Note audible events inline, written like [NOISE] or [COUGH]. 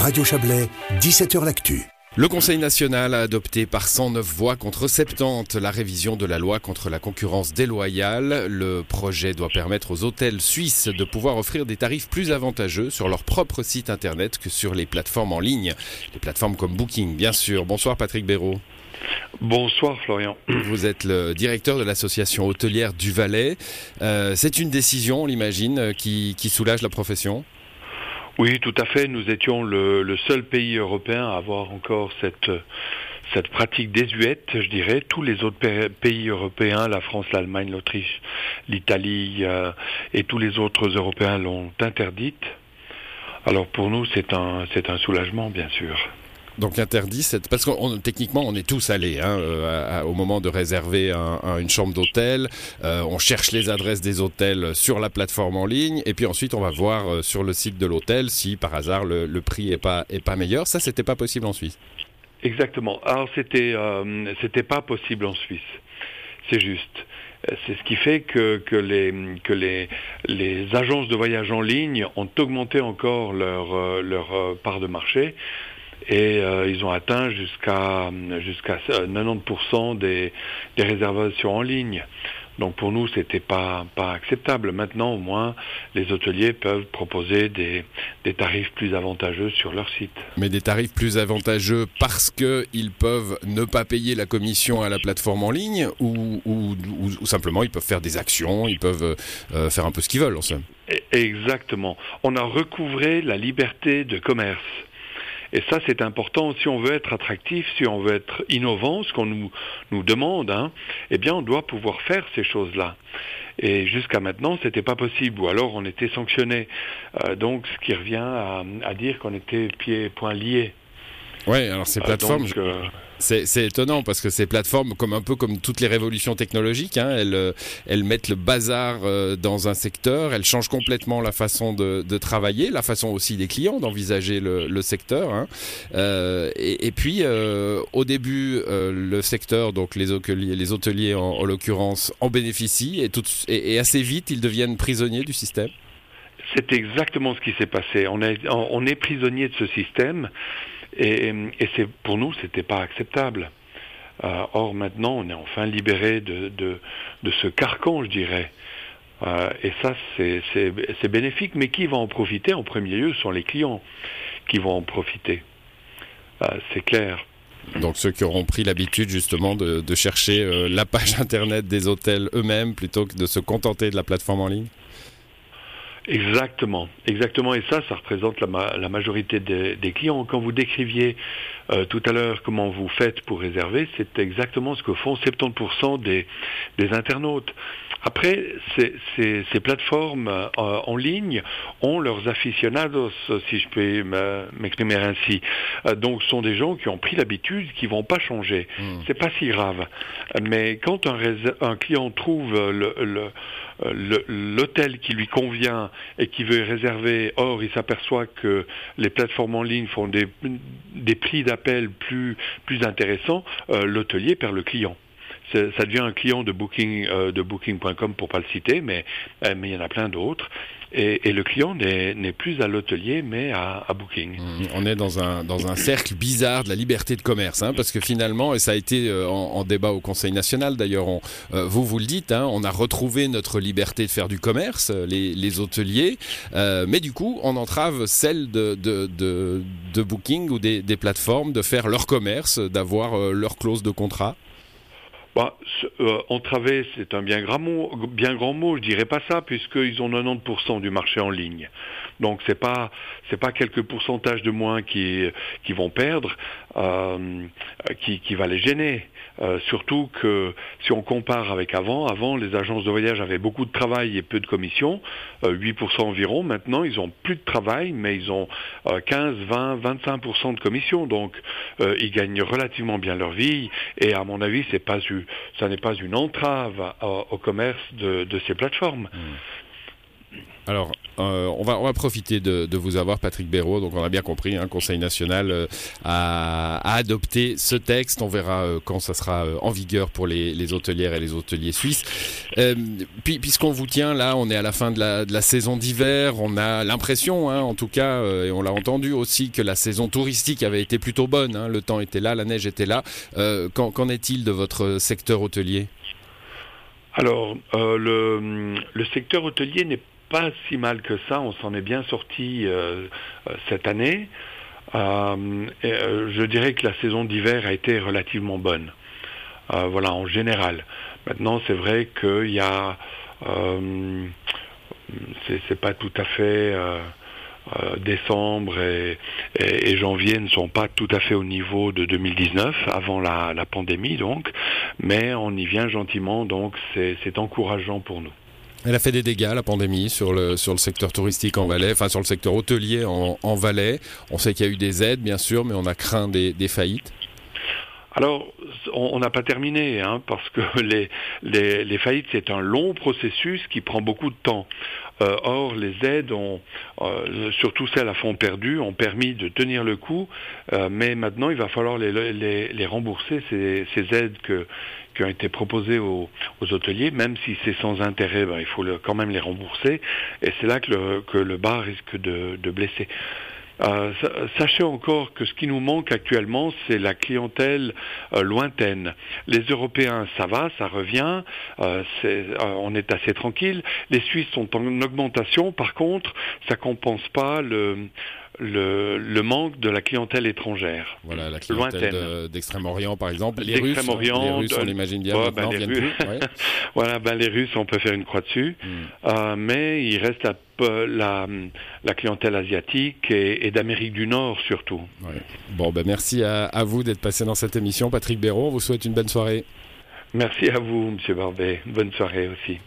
Radio Chablais, 17h L'Actu. Le Conseil national a adopté par 109 voix contre 70 la révision de la loi contre la concurrence déloyale. Le projet doit permettre aux hôtels suisses de pouvoir offrir des tarifs plus avantageux sur leur propre site internet que sur les plateformes en ligne. Les plateformes comme Booking, bien sûr. Bonsoir Patrick Béraud. Bonsoir Florian. Vous êtes le directeur de l'association hôtelière du Valais. Euh, c'est une décision, on l'imagine, qui, qui soulage la profession? Oui, tout à fait. Nous étions le, seul pays européen à avoir encore cette, cette pratique désuète, je dirais. Tous les autres pays européens, la France, l'Allemagne, l'Autriche, l'Italie euh, et tous les autres Européens l'ont interdite. Alors pour nous, c'est un, c'est un soulagement, bien sûr. Donc interdit, parce que techniquement on est tous allés hein, euh, au moment de réserver une chambre d'hôtel. Euh, on cherche les adresses des hôtels sur la plateforme en ligne et puis ensuite on va voir euh, sur le site de l'hôtel si par hasard le, prix est pas est pas meilleur. Ça c'était pas possible en Suisse. Exactement. Alors c'était c'était pas possible en Suisse. C'est juste. C'est ce qui fait que, que, les, que les, les agences de voyage en ligne ont augmenté encore leur, leur part de marché et euh, ils ont atteint jusqu'à jusqu'à 90% des, des réservations en ligne. Donc pour nous, c'était pas pas acceptable. Maintenant, au moins, les hôteliers peuvent proposer des, des tarifs plus avantageux sur leur site. Mais des tarifs plus avantageux parce que ils peuvent ne pas payer la commission à la plateforme en ligne ou, ou, ou, simplement ils peuvent faire des actions, ils peuvent euh, faire un peu ce qu'ils veulent en somme. Exactement. On a recouvré la liberté de commerce. Et ça, c'est important. Si on veut être attractif, si on veut être innovant, ce qu'on nous, nous demande, hein, eh bien, on doit pouvoir faire ces choses-là. Et jusqu'à maintenant, c'était pas possible, ou alors on était sanctionné. Euh, donc, ce qui revient à, à dire qu'on était pieds et poings liés. Oui, alors ces euh, plateformes. Euh, c'est étonnant parce que ces plateformes, comme un peu comme toutes les révolutions technologiques, hein, elles, euh, elles, mettent le bazar dans un secteur, elles changent complètement la façon de, de travailler, la façon aussi des clients d'envisager le, le, secteur. Hein. Euh, et, et, puis, euh, au début, le secteur, donc les hôteliers, les hôteliers en, en l'occurrence, en bénéficient et, tout, et, et assez vite, ils deviennent prisonniers du système. C'est exactement ce qui s'est passé. On est, on est prisonnier de ce système. Et, pour nous, c'était pas acceptable. Euh, or maintenant, on est enfin libéré de, ce carcan, je dirais. Euh, et ça, c'est bénéfique. Mais qui va en profiter en premier lieu sont les clients qui vont en profiter. Euh, c'est clair. Donc ceux qui auront pris l'habitude justement de, de chercher la page [LAUGHS] internet des hôtels eux-mêmes plutôt que de se contenter de la plateforme en ligne? Exactement, exactement. Et ça, ça représente la, la majorité des, des, clients. Quand vous décriviez euh, tout à l'heure comment vous faites pour réserver, c'est exactement ce que font 70% des, des internautes. Après, ces, ces, ces plateformes euh, en ligne ont leurs aficionados, si je peux m'exprimer ainsi. Euh, donc, ce sont des gens qui ont pris l'habitude, qui vont pas changer. Mmh. C'est pas si grave. Mais quand un, un client trouve le, le l'hôtel qui lui convient et qui veut réserver, or il s'aperçoit que les plateformes en ligne font des, prix d'appel plus, plus intéressants, euh, l'hôtelier perd le client ça devient un client de Booking euh, de Booking.com pour pas le citer, mais euh, mais il y en a plein d'autres. Et, le client n'est plus à l'hôtelier, mais à, Booking. Mmh, on est dans un dans un cercle bizarre de la liberté de commerce, hein, parce que finalement, et ça a été euh, en, débat au Conseil national d'ailleurs, vous vous le dites, hein, on a retrouvé notre liberté de faire du commerce, les, hôteliers, mais du coup, on entrave celle de de, de, de Booking ou des, des plateformes de faire leur commerce, d'avoir leur clause de contrat. Bah, euh, c'est un bien grand mot, bien grand mot. Je dirais pas ça puisqu'ils ont 90% du marché en ligne. Donc c'est pas c'est pas quelques pourcentages de moins qui qui vont perdre, euh, qui qui va les gêner. Euh, surtout que si on compare avec avant, avant les agences de voyage avaient beaucoup de travail et peu de commissions, euh, 8% environ. Maintenant, ils ont plus de travail, mais ils ont 15, 20, 25% de commissions. Donc, euh, ils gagnent relativement bien leur vie. Et à mon avis, c'est pas ça n'est pas une entrave au commerce de, ces plateformes. Mmh. Alors, euh, on, va, profiter de, vous avoir, Patrick Béraud. Donc, on a bien compris, hein, Conseil national euh, a, adopté ce texte. On verra euh, quand ça sera en vigueur pour les, hôtelières et les hôteliers suisses. puis, puisqu'on vous tient là, on est à la fin de la, saison d'hiver. On a l'impression, hein, en tout cas, et on l'a entendu aussi, que la saison touristique avait été plutôt bonne. Hein. Le temps était là, la neige était là. Qu'en est-il de votre secteur hôtelier? Alors, le, le secteur hôtelier n'est pas si mal que ça, on s'en est bien sorti euh, euh, cette année. Euh, je dirais que la saison d'hiver a été relativement bonne. voilà, en général. Maintenant, c'est vrai qu'il y a... c'est pas tout à fait... décembre et, janvier ne sont pas tout à fait au niveau de 2019, avant la, la pandémie donc, mais on y vient gentiment, donc c'est encourageant pour nous. Elle a fait des dégâts, la pandémie, sur le, secteur touristique en Valais, enfin sur le secteur hôtelier en, en Valais. On sait qu'il y a eu des aides, bien sûr, mais on a craint des, faillites. Alors, on n'a pas terminé, hein, parce que [LAUGHS] les faillites, c'est un long processus qui prend beaucoup de temps. Euh, or, les aides, ont, euh, surtout celles à fond perdu, ont permis de tenir le coup, euh, mais maintenant, il va falloir les, rembourser, ces, aides qui ont été proposées aux, aux hôteliers, même si c'est sans intérêt, ben, il faut quand même les rembourser, et c'est là que le, que bas risque de blesser. Euh, sachez encore que ce qui nous manque actuellement, c'est la clientèle euh, lointaine. Les Européens, ça va, ça revient, euh, on est assez tranquille. Les Suisses sont en augmentation, par contre, ça compense pas le, le, manque de la clientèle étrangère. Voilà, la clientèle d'Extrême-Orient, par exemple. Les Russes, les Russes, on l'imagine bien, ben, les Russes, [LAUGHS] voilà, ben, les Russes, on peut faire une croix dessus. Hmm. Euh, mais il reste la, la, clientèle asiatique et, d'Amérique du Nord surtout. Bon, ben merci à, à vous d'être passé dans cette émission. Patrick Béraud, on vous souhaite une bonne soirée. Merci à vous, Monsieur Barbet. Bonne soirée aussi.